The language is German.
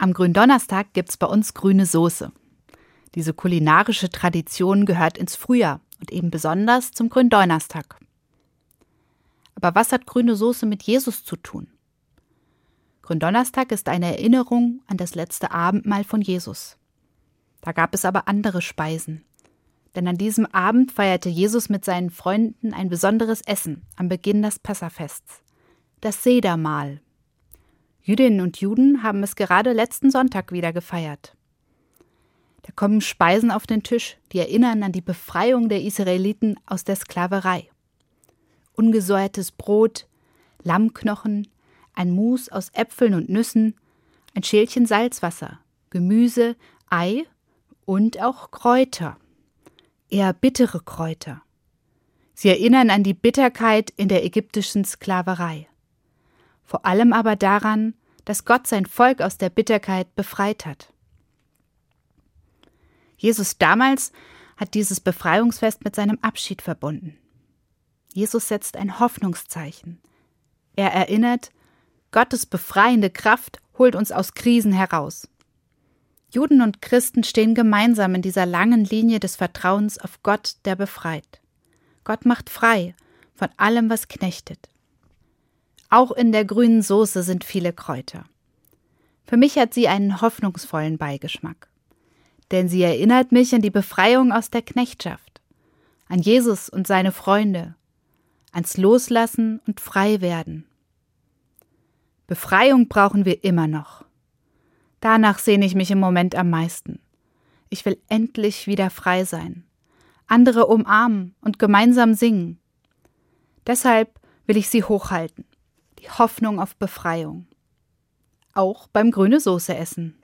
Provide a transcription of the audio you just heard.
Am Gründonnerstag gibt's bei uns grüne Soße. Diese kulinarische Tradition gehört ins Frühjahr und eben besonders zum Gründonnerstag. Aber was hat grüne Soße mit Jesus zu tun? Gründonnerstag ist eine Erinnerung an das letzte Abendmahl von Jesus. Da gab es aber andere Speisen. Denn an diesem Abend feierte Jesus mit seinen Freunden ein besonderes Essen am Beginn des Passafests. Das Sedermahl. Jüdinnen und Juden haben es gerade letzten Sonntag wieder gefeiert. Da kommen Speisen auf den Tisch, die erinnern an die Befreiung der Israeliten aus der Sklaverei. Ungesäuertes Brot, Lammknochen, ein Mus aus Äpfeln und Nüssen, ein Schälchen Salzwasser, Gemüse, Ei und auch Kräuter. Eher bittere Kräuter. Sie erinnern an die Bitterkeit in der ägyptischen Sklaverei vor allem aber daran, dass Gott sein Volk aus der Bitterkeit befreit hat. Jesus damals hat dieses Befreiungsfest mit seinem Abschied verbunden. Jesus setzt ein Hoffnungszeichen. Er erinnert, Gottes befreiende Kraft holt uns aus Krisen heraus. Juden und Christen stehen gemeinsam in dieser langen Linie des Vertrauens auf Gott, der befreit. Gott macht frei von allem, was knechtet. Auch in der grünen Soße sind viele Kräuter. Für mich hat sie einen hoffnungsvollen Beigeschmack. Denn sie erinnert mich an die Befreiung aus der Knechtschaft, an Jesus und seine Freunde, ans Loslassen und Freiwerden. Befreiung brauchen wir immer noch. Danach sehne ich mich im Moment am meisten. Ich will endlich wieder frei sein, andere umarmen und gemeinsam singen. Deshalb will ich sie hochhalten die Hoffnung auf Befreiung. Auch beim grüne Soße essen.